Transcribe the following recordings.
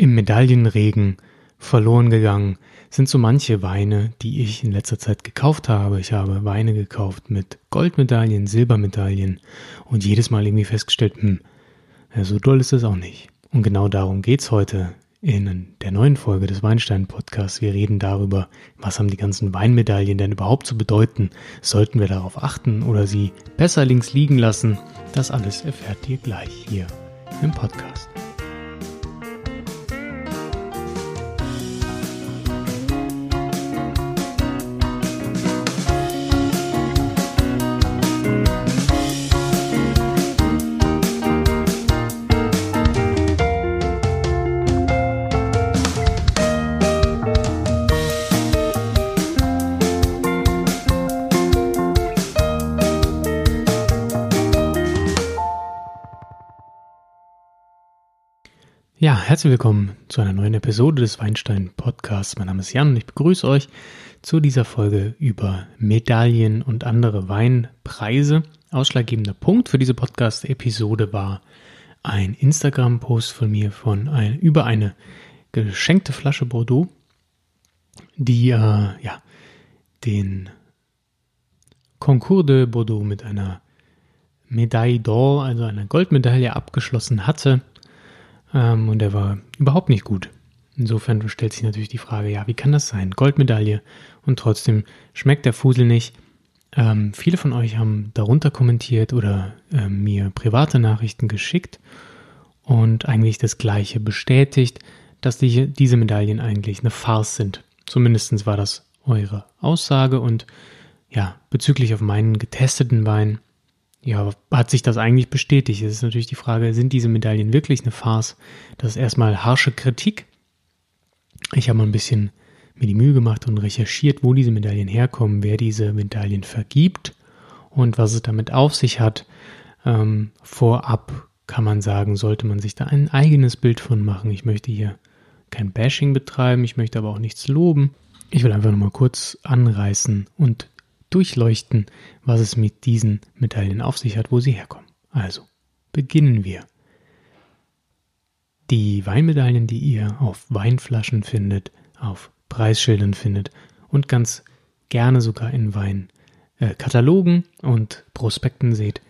Im Medaillenregen verloren gegangen sind so manche Weine, die ich in letzter Zeit gekauft habe. Ich habe Weine gekauft mit Goldmedaillen, Silbermedaillen und jedes Mal irgendwie festgestellt, hm, ja, so doll ist es auch nicht. Und genau darum geht's heute in der neuen Folge des Weinstein Podcasts. Wir reden darüber, was haben die ganzen Weinmedaillen denn überhaupt zu bedeuten? Sollten wir darauf achten oder sie besser links liegen lassen? Das alles erfährt ihr gleich hier im Podcast. Herzlich willkommen zu einer neuen Episode des Weinstein Podcasts. Mein Name ist Jan und ich begrüße euch zu dieser Folge über Medaillen und andere Weinpreise. Ausschlaggebender Punkt für diese Podcast-Episode war ein Instagram-Post von mir von ein, über eine geschenkte Flasche Bordeaux, die äh, ja den Concours de Bordeaux mit einer Medaille d'Or, also einer Goldmedaille abgeschlossen hatte ähm, und er war überhaupt nicht gut. Insofern stellt sich natürlich die Frage, ja, wie kann das sein? Goldmedaille und trotzdem schmeckt der Fusel nicht. Ähm, viele von euch haben darunter kommentiert oder äh, mir private Nachrichten geschickt und eigentlich das Gleiche bestätigt, dass die, diese Medaillen eigentlich eine Farce sind. Zumindest war das eure Aussage und ja, bezüglich auf meinen getesteten Wein ja, hat sich das eigentlich bestätigt? Es ist natürlich die Frage, sind diese Medaillen wirklich eine Farce? Das ist erstmal harsche Kritik. Ich habe mal ein bisschen mir die Mühe gemacht und recherchiert, wo diese Medaillen herkommen, wer diese Medaillen vergibt und was es damit auf sich hat. Ähm, vorab kann man sagen, sollte man sich da ein eigenes Bild von machen. Ich möchte hier kein Bashing betreiben, ich möchte aber auch nichts loben. Ich will einfach nur mal kurz anreißen und durchleuchten, was es mit diesen Medaillen auf sich hat, wo sie herkommen. Also, beginnen wir. Die Weinmedaillen, die ihr auf Weinflaschen findet, auf Preisschildern findet und ganz gerne sogar in Weinkatalogen äh, und Prospekten seht,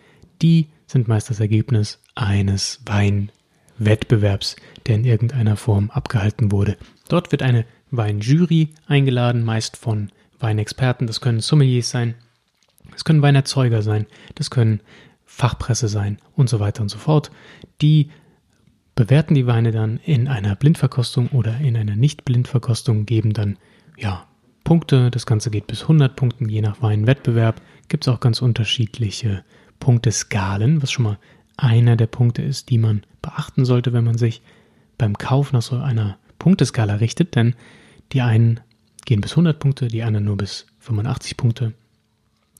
die sind meist das Ergebnis eines Weinwettbewerbs, der in irgendeiner Form abgehalten wurde. Dort wird eine Weinjury eingeladen, meist von Weinexperten, das können Sommeliers sein, das können Weinerzeuger sein, das können Fachpresse sein und so weiter und so fort. Die bewerten die Weine dann in einer Blindverkostung oder in einer Nicht-Blindverkostung, geben dann ja Punkte. Das Ganze geht bis 100 Punkten, je nach Weinwettbewerb. Gibt es auch ganz unterschiedliche Punkteskalen, was schon mal einer der Punkte ist, die man beachten sollte, wenn man sich beim Kauf nach so einer Punkteskala richtet, denn die einen gehen bis 100 Punkte, die anderen nur bis 85 Punkte.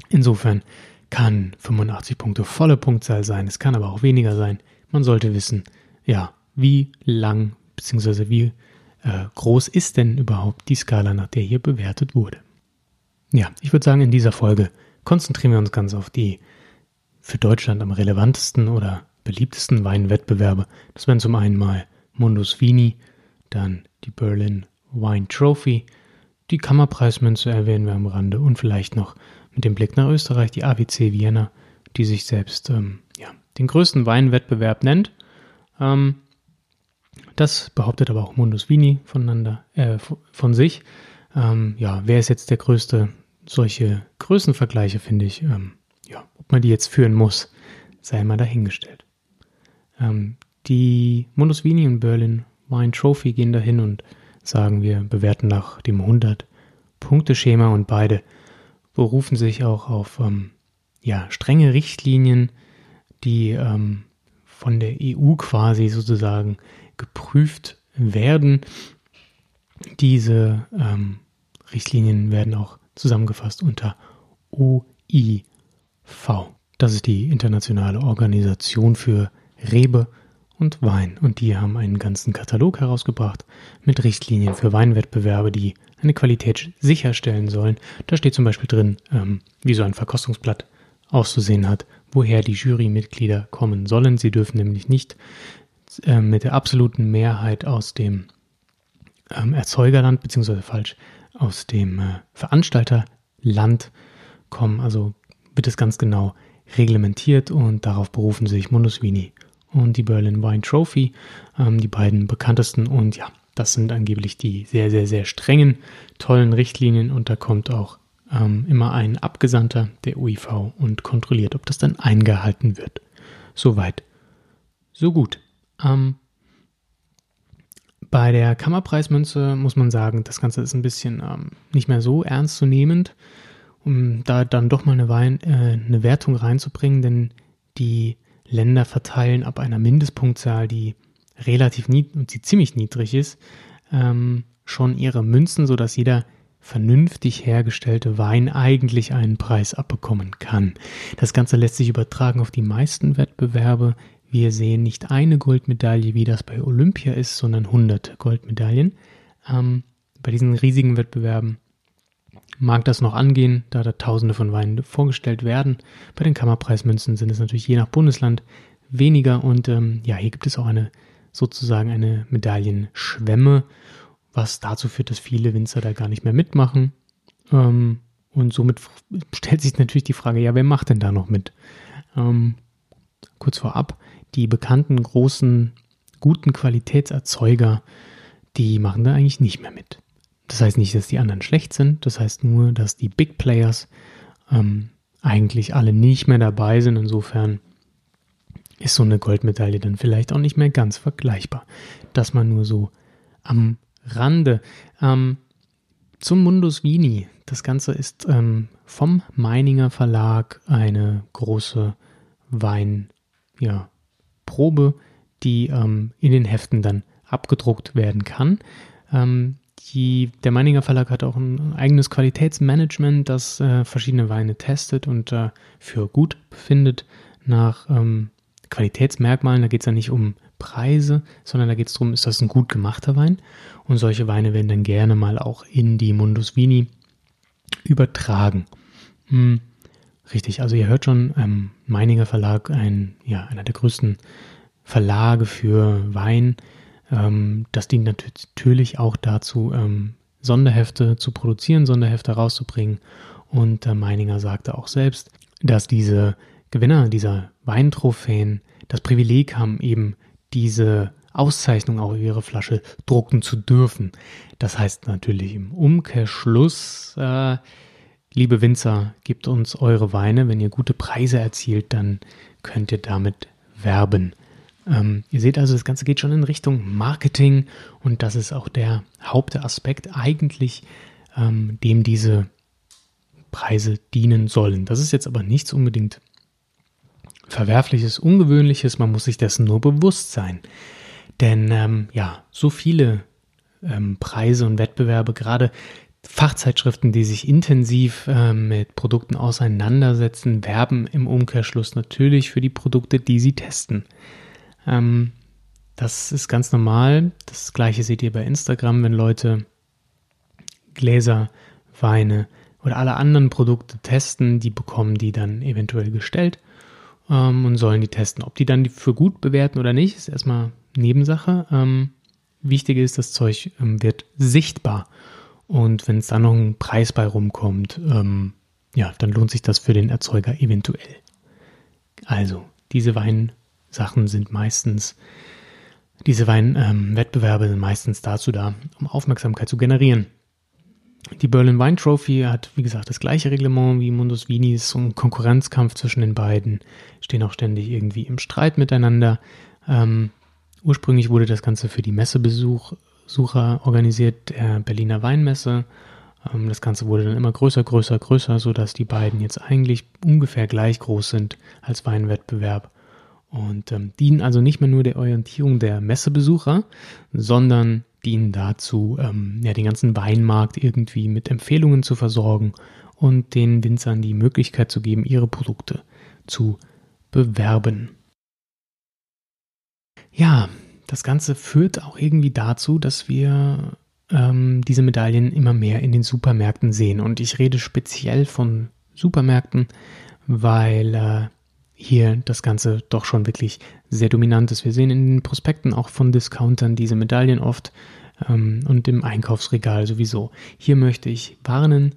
Insofern kann 85 Punkte volle Punktzahl sein, es kann aber auch weniger sein. Man sollte wissen, ja, wie lang bzw. wie äh, groß ist denn überhaupt die Skala, nach der hier bewertet wurde. Ja, ich würde sagen, in dieser Folge konzentrieren wir uns ganz auf die für Deutschland am relevantesten oder beliebtesten Weinwettbewerbe. Das wären zum einen mal Mundus Vini, dann die Berlin Wine Trophy, die Kammerpreismünze erwähnen wir am Rande und vielleicht noch mit dem Blick nach Österreich die AWC Vienna, die sich selbst ähm, ja, den größten Weinwettbewerb nennt. Ähm, das behauptet aber auch Mundus Vini voneinander, äh, von sich. Ähm, ja, wer ist jetzt der größte? Solche Größenvergleiche finde ich, ähm, ja, ob man die jetzt führen muss, sei mal dahingestellt. Ähm, die Mundus Vini und Berlin Wine Trophy gehen dahin und sagen wir, bewerten nach dem 100-Punkte-Schema und beide berufen sich auch auf ähm, ja, strenge Richtlinien, die ähm, von der EU quasi sozusagen geprüft werden. Diese ähm, Richtlinien werden auch zusammengefasst unter OIV. Das ist die internationale Organisation für Rebe und Wein. Und die haben einen ganzen Katalog herausgebracht mit Richtlinien für Weinwettbewerbe, die eine Qualität sicherstellen sollen. Da steht zum Beispiel drin, ähm, wie so ein Verkostungsblatt auszusehen hat, woher die Jurymitglieder kommen sollen. Sie dürfen nämlich nicht äh, mit der absoluten Mehrheit aus dem ähm, Erzeugerland, beziehungsweise falsch, aus dem äh, Veranstalterland kommen. Also wird es ganz genau reglementiert und darauf berufen sich Mundus Vini und die Berlin Wine Trophy, ähm, die beiden bekanntesten. Und ja, das sind angeblich die sehr, sehr, sehr strengen, tollen Richtlinien und da kommt auch ähm, immer ein Abgesandter der UIV und kontrolliert, ob das dann eingehalten wird. Soweit, so gut. Ähm, bei der Kammerpreismünze muss man sagen, das Ganze ist ein bisschen ähm, nicht mehr so ernstzunehmend, um da dann doch mal eine, Wein, äh, eine Wertung reinzubringen, denn die Länder verteilen ab einer Mindestpunktzahl, die relativ niedrig, die ziemlich niedrig ist, ähm, schon ihre Münzen, sodass jeder vernünftig hergestellte Wein eigentlich einen Preis abbekommen kann. Das Ganze lässt sich übertragen auf die meisten Wettbewerbe. Wir sehen nicht eine Goldmedaille, wie das bei Olympia ist, sondern hunderte Goldmedaillen. Ähm, bei diesen riesigen Wettbewerben mag das noch angehen, da da Tausende von Weinen vorgestellt werden. Bei den Kammerpreismünzen sind es natürlich je nach Bundesland weniger und ähm, ja, hier gibt es auch eine sozusagen eine Medaillenschwemme was dazu führt, dass viele Winzer da gar nicht mehr mitmachen. Ähm, und somit stellt sich natürlich die Frage, ja, wer macht denn da noch mit? Ähm, kurz vorab, die bekannten großen, guten Qualitätserzeuger, die machen da eigentlich nicht mehr mit. Das heißt nicht, dass die anderen schlecht sind, das heißt nur, dass die Big Players ähm, eigentlich alle nicht mehr dabei sind. Insofern ist so eine Goldmedaille dann vielleicht auch nicht mehr ganz vergleichbar. Dass man nur so am Rande. Ähm, zum Mundus Vini. Das Ganze ist ähm, vom Meininger Verlag eine große Weinprobe, ja, die ähm, in den Heften dann abgedruckt werden kann. Ähm, die, der Meininger Verlag hat auch ein eigenes Qualitätsmanagement, das äh, verschiedene Weine testet und äh, für gut befindet nach ähm, Qualitätsmerkmalen. Da geht es ja nicht um Preise, sondern da geht es darum, ist das ein gut gemachter Wein? Und solche Weine werden dann gerne mal auch in die Mundus Vini übertragen. Hm, richtig, also ihr hört schon, ähm, Meininger Verlag, ein, ja, einer der größten Verlage für Wein. Ähm, das dient natürlich auch dazu, ähm, Sonderhefte zu produzieren, Sonderhefte rauszubringen. Und äh, Meininger sagte auch selbst, dass diese Gewinner dieser Weintrophäen das Privileg haben, eben diese Auszeichnung auf ihre Flasche drucken zu dürfen. Das heißt natürlich im Umkehrschluss, äh, liebe Winzer, gebt uns eure Weine. Wenn ihr gute Preise erzielt, dann könnt ihr damit werben. Ähm, ihr seht also, das Ganze geht schon in Richtung Marketing und das ist auch der Hauptaspekt eigentlich, ähm, dem diese Preise dienen sollen. Das ist jetzt aber nichts unbedingt Verwerfliches, Ungewöhnliches, man muss sich dessen nur bewusst sein. Denn ähm, ja, so viele ähm, Preise und Wettbewerbe, gerade Fachzeitschriften, die sich intensiv äh, mit Produkten auseinandersetzen, werben im Umkehrschluss natürlich für die Produkte, die sie testen. Ähm, das ist ganz normal. Das gleiche seht ihr bei Instagram, wenn Leute Gläser, Weine oder alle anderen Produkte testen, die bekommen die dann eventuell gestellt ähm, und sollen die testen. Ob die dann für gut bewerten oder nicht, ist erstmal Nebensache. Ähm, wichtig ist, das Zeug ähm, wird sichtbar. Und wenn es da noch ein Preis bei rumkommt, ähm, ja, dann lohnt sich das für den Erzeuger eventuell. Also, diese Weinsachen sind meistens, diese Weinwettbewerbe sind meistens dazu da, um Aufmerksamkeit zu generieren. Die Berlin Wine Trophy hat, wie gesagt, das gleiche Reglement wie Mundus Vini, ist so ein Konkurrenzkampf zwischen den beiden, stehen auch ständig irgendwie im Streit miteinander. Ähm, ursprünglich wurde das Ganze für die Messebesucher organisiert, der Berliner Weinmesse. Ähm, das Ganze wurde dann immer größer, größer, größer, sodass die beiden jetzt eigentlich ungefähr gleich groß sind als Weinwettbewerb und ähm, dienen also nicht mehr nur der Orientierung der Messebesucher, sondern dienen dazu, ähm, ja, den ganzen Weinmarkt irgendwie mit Empfehlungen zu versorgen und den Winzern die Möglichkeit zu geben, ihre Produkte zu bewerben. Ja, das Ganze führt auch irgendwie dazu, dass wir ähm, diese Medaillen immer mehr in den Supermärkten sehen. Und ich rede speziell von Supermärkten, weil äh, hier das Ganze doch schon wirklich sehr dominant ist. Wir sehen in den Prospekten auch von Discountern diese Medaillen oft ähm, und im Einkaufsregal sowieso. Hier möchte ich warnen,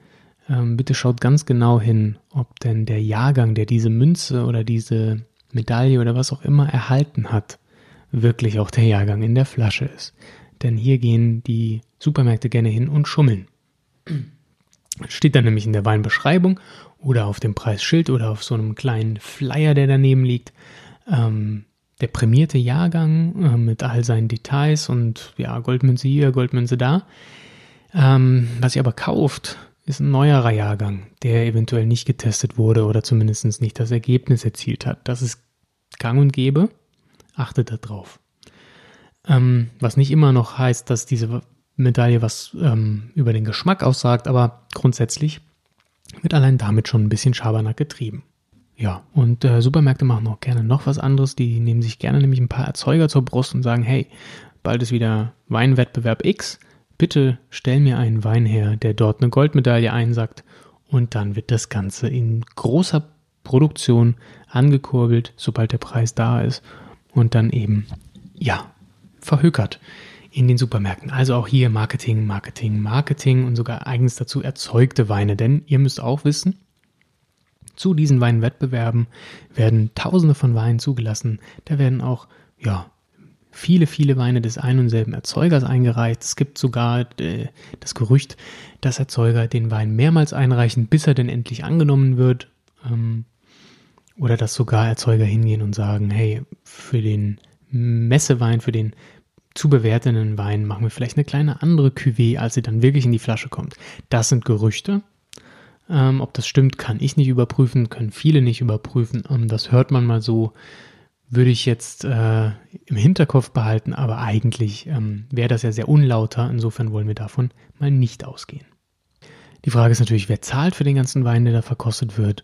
ähm, bitte schaut ganz genau hin, ob denn der Jahrgang, der diese Münze oder diese Medaille oder was auch immer erhalten hat, wirklich auch der Jahrgang in der Flasche ist. Denn hier gehen die Supermärkte gerne hin und schummeln. Steht dann nämlich in der Weinbeschreibung oder auf dem Preisschild oder auf so einem kleinen Flyer, der daneben liegt, ähm, der prämierte Jahrgang äh, mit all seinen Details und ja, Goldmünze hier, Goldmünze da. Ähm, was ihr aber kauft, ist ein neuerer Jahrgang, der eventuell nicht getestet wurde oder zumindest nicht das Ergebnis erzielt hat. Das ist gang und gäbe. Achtet darauf. Ähm, was nicht immer noch heißt, dass diese Medaille was ähm, über den Geschmack aussagt, aber grundsätzlich wird allein damit schon ein bisschen Schabernack getrieben. Ja, und äh, Supermärkte machen auch gerne noch was anderes. Die nehmen sich gerne nämlich ein paar Erzeuger zur Brust und sagen, hey, bald ist wieder Weinwettbewerb X. Bitte stell mir einen Wein her, der dort eine Goldmedaille einsackt. Und dann wird das Ganze in großer Produktion angekurbelt, sobald der Preis da ist. Und dann eben, ja, verhökert in den Supermärkten. Also auch hier Marketing, Marketing, Marketing und sogar eigens dazu erzeugte Weine. Denn ihr müsst auch wissen, zu diesen Weinwettbewerben werden Tausende von Weinen zugelassen. Da werden auch, ja, viele, viele Weine des einen und selben Erzeugers eingereicht. Es gibt sogar äh, das Gerücht, dass Erzeuger den Wein mehrmals einreichen, bis er denn endlich angenommen wird. Ähm, oder dass sogar Erzeuger hingehen und sagen, hey, für den Messewein, für den zu bewertenden Wein machen wir vielleicht eine kleine andere Cuvée, als sie dann wirklich in die Flasche kommt. Das sind Gerüchte. Ähm, ob das stimmt, kann ich nicht überprüfen, können viele nicht überprüfen. Ähm, das hört man mal so, würde ich jetzt äh, im Hinterkopf behalten, aber eigentlich ähm, wäre das ja sehr unlauter. Insofern wollen wir davon mal nicht ausgehen. Die Frage ist natürlich, wer zahlt für den ganzen Wein, der da verkostet wird.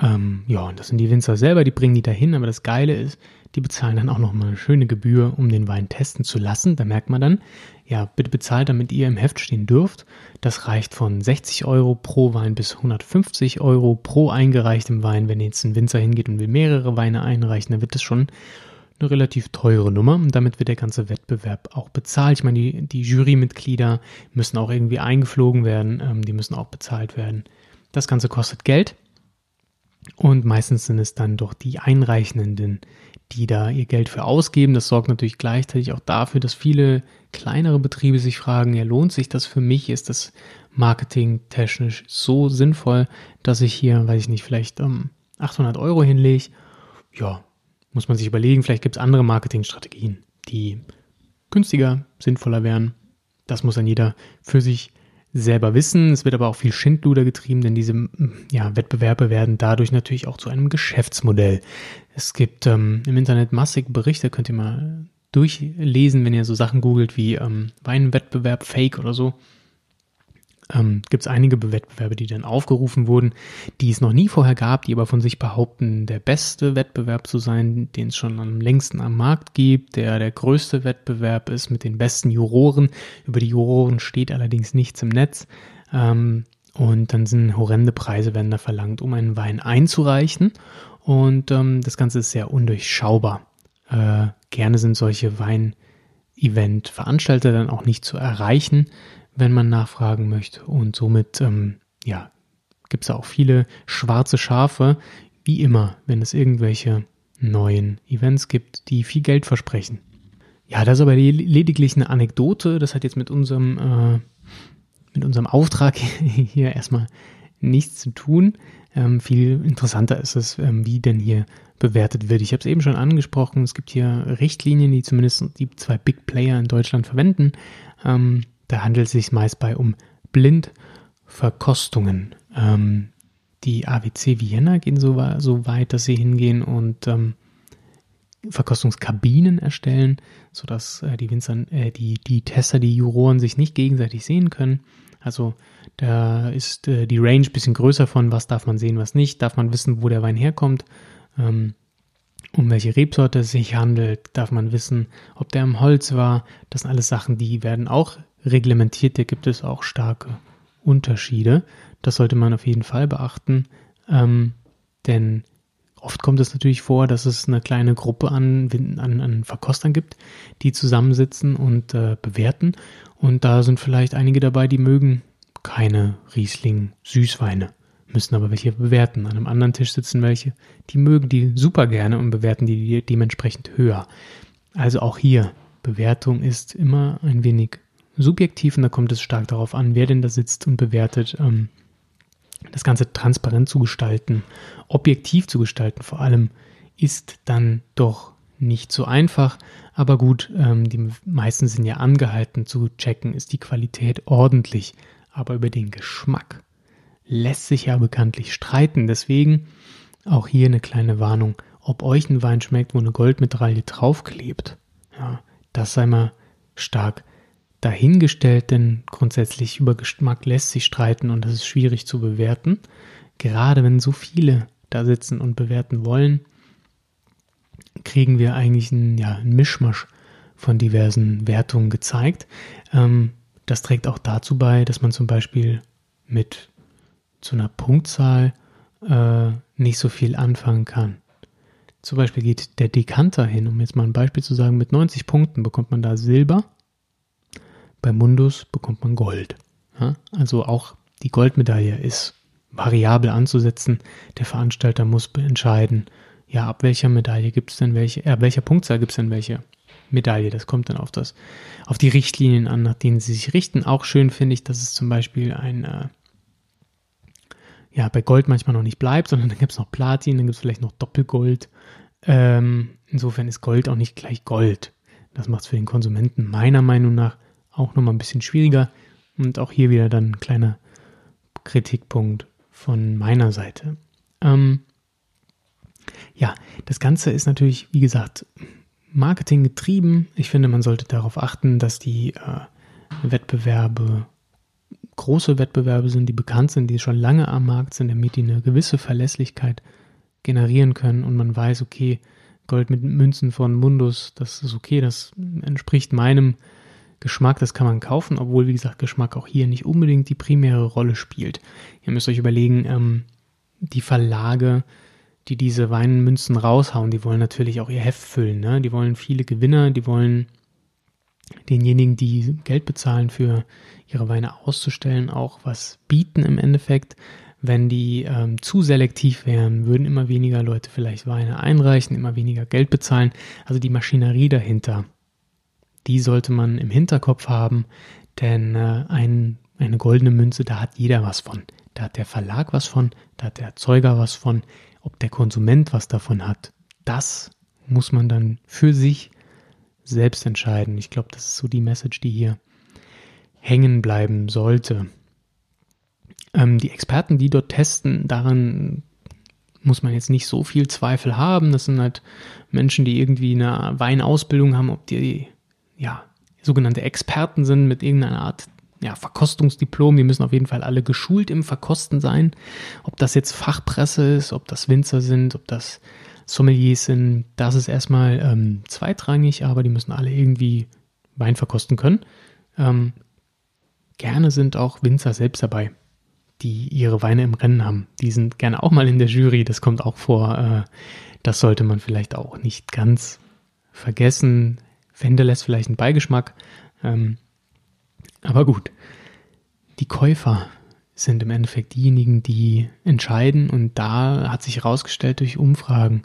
Ähm, ja, und das sind die Winzer selber, die bringen die dahin, aber das Geile ist, die bezahlen dann auch nochmal eine schöne Gebühr, um den Wein testen zu lassen. Da merkt man dann, ja, bitte bezahlt, damit ihr im Heft stehen dürft. Das reicht von 60 Euro pro Wein bis 150 Euro pro eingereichtem Wein. Wenn jetzt ein Winzer hingeht und will mehrere Weine einreichen, dann wird das schon eine relativ teure Nummer und damit wird der ganze Wettbewerb auch bezahlt. Ich meine, die, die Jurymitglieder müssen auch irgendwie eingeflogen werden, ähm, die müssen auch bezahlt werden. Das Ganze kostet Geld und meistens sind es dann doch die Einreichenden, die da ihr Geld für ausgeben. Das sorgt natürlich gleichzeitig auch dafür, dass viele kleinere Betriebe sich fragen, ja, lohnt sich das für mich? Ist das marketingtechnisch so sinnvoll, dass ich hier, weiß ich nicht, vielleicht ähm, 800 Euro hinlege? Ja, muss man sich überlegen. Vielleicht gibt es andere Marketingstrategien, die günstiger, sinnvoller wären. Das muss dann jeder für sich selber wissen. Es wird aber auch viel Schindluder getrieben, denn diese ja, Wettbewerbe werden dadurch natürlich auch zu einem Geschäftsmodell. Es gibt ähm, im Internet massig Berichte, könnt ihr mal durchlesen, wenn ihr so Sachen googelt wie ähm, Weinwettbewerb, Fake oder so ähm, gibt es einige Wettbewerbe, die dann aufgerufen wurden, die es noch nie vorher gab, die aber von sich behaupten, der beste Wettbewerb zu sein, den es schon am längsten am Markt gibt, der der größte Wettbewerb ist mit den besten Juroren. Über die Juroren steht allerdings nichts im Netz. Ähm, und dann sind horrende Preise werden da verlangt, um einen Wein einzureichen. Und ähm, das Ganze ist sehr undurchschaubar. Äh, gerne sind solche Wein-Event-Veranstalter dann auch nicht zu erreichen wenn man nachfragen möchte. Und somit, ähm, ja, gibt es auch viele schwarze Schafe, wie immer, wenn es irgendwelche neuen Events gibt, die viel Geld versprechen. Ja, das ist aber lediglich eine Anekdote. Das hat jetzt mit unserem, äh, mit unserem Auftrag hier erstmal nichts zu tun. Ähm, viel interessanter ist es, ähm, wie denn hier bewertet wird. Ich habe es eben schon angesprochen. Es gibt hier Richtlinien, die zumindest die zwei Big Player in Deutschland verwenden. Ähm, da handelt es sich meist bei um Blindverkostungen. Ähm, die AWC Vienna gehen so, so, weit, dass sie hingehen und ähm, Verkostungskabinen erstellen, sodass äh, die Winzer, äh, die, die Tester, die Juroren sich nicht gegenseitig sehen können. Also da ist äh, die Range ein bisschen größer von, was darf man sehen, was nicht, darf man wissen, wo der Wein herkommt, ähm, um welche Rebsorte es sich handelt, darf man wissen, ob der im Holz war. Das sind alles Sachen, die werden auch reglementiert, da gibt es auch starke Unterschiede. Das sollte man auf jeden Fall beachten, ähm, denn Oft kommt es natürlich vor, dass es eine kleine Gruppe an, an, an Verkostern gibt, die zusammensitzen und äh, bewerten. Und da sind vielleicht einige dabei, die mögen keine Riesling-Süßweine, müssen aber welche bewerten. An einem anderen Tisch sitzen welche, die mögen die super gerne und bewerten die dementsprechend höher. Also auch hier, Bewertung ist immer ein wenig subjektiv und da kommt es stark darauf an, wer denn da sitzt und bewertet. Ähm, das Ganze transparent zu gestalten, objektiv zu gestalten vor allem, ist dann doch nicht so einfach. Aber gut, ähm, die meisten sind ja angehalten zu checken, ist die Qualität ordentlich. Aber über den Geschmack lässt sich ja bekanntlich streiten. Deswegen auch hier eine kleine Warnung. Ob euch ein Wein schmeckt, wo eine Goldmedaille draufklebt, ja, das sei mal stark dahingestellt, denn grundsätzlich über Geschmack lässt sich streiten und das ist schwierig zu bewerten. Gerade wenn so viele da sitzen und bewerten wollen, kriegen wir eigentlich einen, ja, einen Mischmasch von diversen Wertungen gezeigt. Ähm, das trägt auch dazu bei, dass man zum Beispiel mit so einer Punktzahl äh, nicht so viel anfangen kann. Zum Beispiel geht der Dekanter hin, um jetzt mal ein Beispiel zu sagen, mit 90 Punkten bekommt man da Silber bei Mundus bekommt man Gold. Ja, also auch die Goldmedaille ist variabel anzusetzen. Der Veranstalter muss entscheiden, ja, ab welcher Medaille gibt es denn welche, äh, welcher Punktzahl gibt es denn welche Medaille. Das kommt dann auf das, auf die Richtlinien an, nach denen sie sich richten. Auch schön finde ich, dass es zum Beispiel ein, äh, ja, bei Gold manchmal noch nicht bleibt, sondern dann gibt es noch Platin, dann gibt es vielleicht noch Doppelgold. Ähm, insofern ist Gold auch nicht gleich Gold. Das macht es für den Konsumenten meiner Meinung nach auch nochmal ein bisschen schwieriger. Und auch hier wieder dann ein kleiner Kritikpunkt von meiner Seite. Ähm, ja, das Ganze ist natürlich, wie gesagt, Marketing getrieben. Ich finde, man sollte darauf achten, dass die äh, Wettbewerbe große Wettbewerbe sind, die bekannt sind, die schon lange am Markt sind, damit die eine gewisse Verlässlichkeit generieren können und man weiß, okay, Gold mit Münzen von Mundus, das ist okay, das entspricht meinem Geschmack, das kann man kaufen, obwohl, wie gesagt, Geschmack auch hier nicht unbedingt die primäre Rolle spielt. Ihr müsst euch überlegen, ähm, die Verlage, die diese Weinmünzen raushauen, die wollen natürlich auch ihr Heft füllen. Ne? Die wollen viele Gewinner, die wollen denjenigen, die Geld bezahlen für ihre Weine auszustellen, auch was bieten im Endeffekt. Wenn die ähm, zu selektiv wären, würden immer weniger Leute vielleicht Weine einreichen, immer weniger Geld bezahlen. Also die Maschinerie dahinter die sollte man im Hinterkopf haben, denn äh, ein, eine goldene Münze, da hat jeder was von. Da hat der Verlag was von, da hat der Erzeuger was von, ob der Konsument was davon hat. Das muss man dann für sich selbst entscheiden. Ich glaube, das ist so die Message, die hier hängen bleiben sollte. Ähm, die Experten, die dort testen, daran muss man jetzt nicht so viel Zweifel haben. Das sind halt Menschen, die irgendwie eine Weinausbildung haben, ob die ja, sogenannte Experten sind mit irgendeiner Art ja, Verkostungsdiplom. Die müssen auf jeden Fall alle geschult im Verkosten sein. Ob das jetzt Fachpresse ist, ob das Winzer sind, ob das Sommeliers sind, das ist erstmal ähm, zweitrangig, aber die müssen alle irgendwie Wein verkosten können. Ähm, gerne sind auch Winzer selbst dabei, die ihre Weine im Rennen haben. Die sind gerne auch mal in der Jury, das kommt auch vor. Äh, das sollte man vielleicht auch nicht ganz vergessen hinterlässt vielleicht einen Beigeschmack. Ähm, aber gut, die Käufer sind im Endeffekt diejenigen, die entscheiden. Und da hat sich herausgestellt durch Umfragen,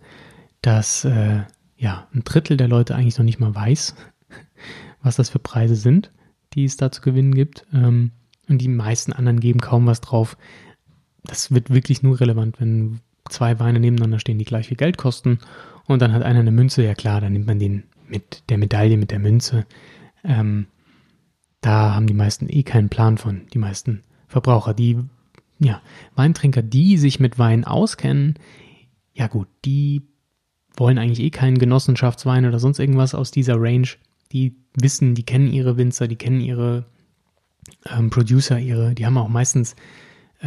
dass äh, ja ein Drittel der Leute eigentlich noch nicht mal weiß, was das für Preise sind, die es da zu gewinnen gibt. Ähm, und die meisten anderen geben kaum was drauf. Das wird wirklich nur relevant, wenn zwei Weine nebeneinander stehen, die gleich viel Geld kosten. Und dann hat einer eine Münze, ja klar, dann nimmt man den mit der Medaille, mit der Münze, ähm, da haben die meisten eh keinen Plan von, die meisten Verbraucher. Die ja, Weintrinker, die sich mit Wein auskennen, ja gut, die wollen eigentlich eh keinen Genossenschaftswein oder sonst irgendwas aus dieser Range. Die wissen, die kennen ihre Winzer, die kennen ihre ähm, Producer, ihre, die haben auch meistens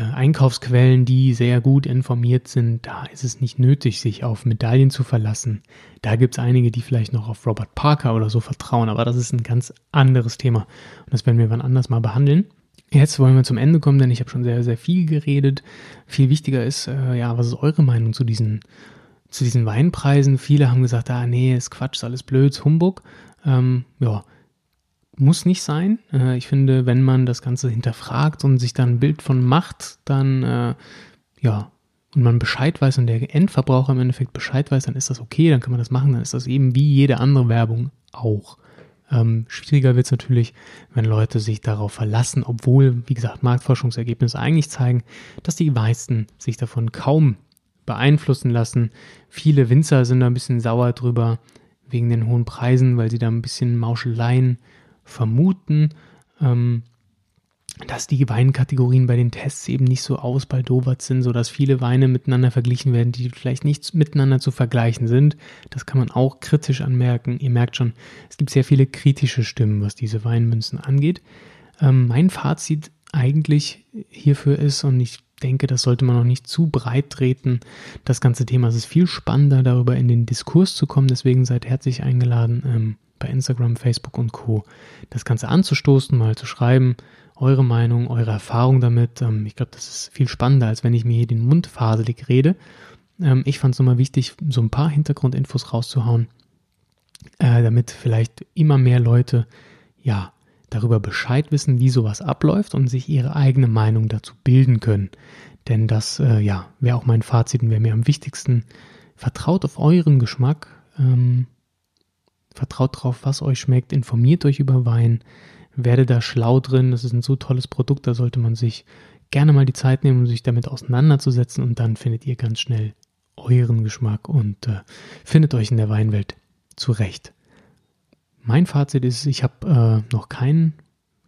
Einkaufsquellen, die sehr gut informiert sind, da ist es nicht nötig, sich auf Medaillen zu verlassen. Da gibt es einige, die vielleicht noch auf Robert Parker oder so vertrauen, aber das ist ein ganz anderes Thema. Und das werden wir wann anders mal behandeln. Jetzt wollen wir zum Ende kommen, denn ich habe schon sehr, sehr viel geredet. Viel wichtiger ist, äh, ja, was ist eure Meinung zu diesen zu diesen Weinpreisen, viele haben gesagt, ah nee, ist Quatsch, ist alles blöd, ist Humbug. Ähm, ja, muss nicht sein. Äh, ich finde, wenn man das Ganze hinterfragt und sich dann ein Bild von macht, dann äh, ja, und man Bescheid weiß und der Endverbraucher im Endeffekt Bescheid weiß, dann ist das okay, dann kann man das machen, dann ist das eben wie jede andere Werbung auch. Ähm, schwieriger wird es natürlich, wenn Leute sich darauf verlassen, obwohl, wie gesagt, Marktforschungsergebnisse eigentlich zeigen, dass die meisten sich davon kaum beeinflussen lassen. Viele Winzer sind da ein bisschen sauer drüber wegen den hohen Preisen, weil sie da ein bisschen Mauscheleien vermuten. Ähm, dass die Weinkategorien bei den Tests eben nicht so ausbaldowert sind, sodass viele Weine miteinander verglichen werden, die vielleicht nicht miteinander zu vergleichen sind. Das kann man auch kritisch anmerken. Ihr merkt schon, es gibt sehr viele kritische Stimmen, was diese Weinmünzen angeht. Ähm, mein Fazit eigentlich hierfür ist, und ich denke, das sollte man noch nicht zu breit treten, das ganze Thema. Es ist viel spannender, darüber in den Diskurs zu kommen. Deswegen seid herzlich eingeladen, ähm, bei Instagram, Facebook und Co. das Ganze anzustoßen, mal zu schreiben eure Meinung, eure Erfahrung damit. Ähm, ich glaube, das ist viel spannender, als wenn ich mir hier den Mund faselig rede. Ähm, ich fand es nochmal wichtig, so ein paar Hintergrundinfos rauszuhauen, äh, damit vielleicht immer mehr Leute, ja, darüber Bescheid wissen, wie sowas abläuft und sich ihre eigene Meinung dazu bilden können. Denn das, äh, ja, wäre auch mein Fazit und wäre mir am wichtigsten. Vertraut auf euren Geschmack, ähm, vertraut drauf, was euch schmeckt, informiert euch über Wein, werde da schlau drin. Das ist ein so tolles Produkt, da sollte man sich gerne mal die Zeit nehmen, um sich damit auseinanderzusetzen und dann findet ihr ganz schnell euren Geschmack und äh, findet euch in der Weinwelt zurecht. Mein Fazit ist, ich habe äh, noch keinen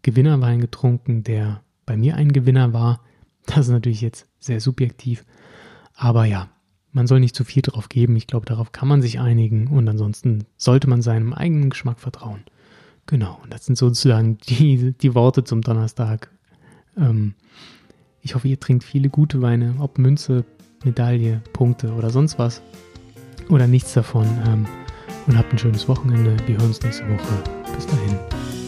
Gewinnerwein getrunken, der bei mir ein Gewinner war. Das ist natürlich jetzt sehr subjektiv, aber ja, man soll nicht zu viel drauf geben. Ich glaube, darauf kann man sich einigen und ansonsten sollte man seinem eigenen Geschmack vertrauen. Genau, und das sind sozusagen die, die Worte zum Donnerstag. Ähm, ich hoffe, ihr trinkt viele gute Weine, ob Münze, Medaille, Punkte oder sonst was. Oder nichts davon. Ähm, und habt ein schönes Wochenende. Wir hören uns nächste Woche. Bis dahin.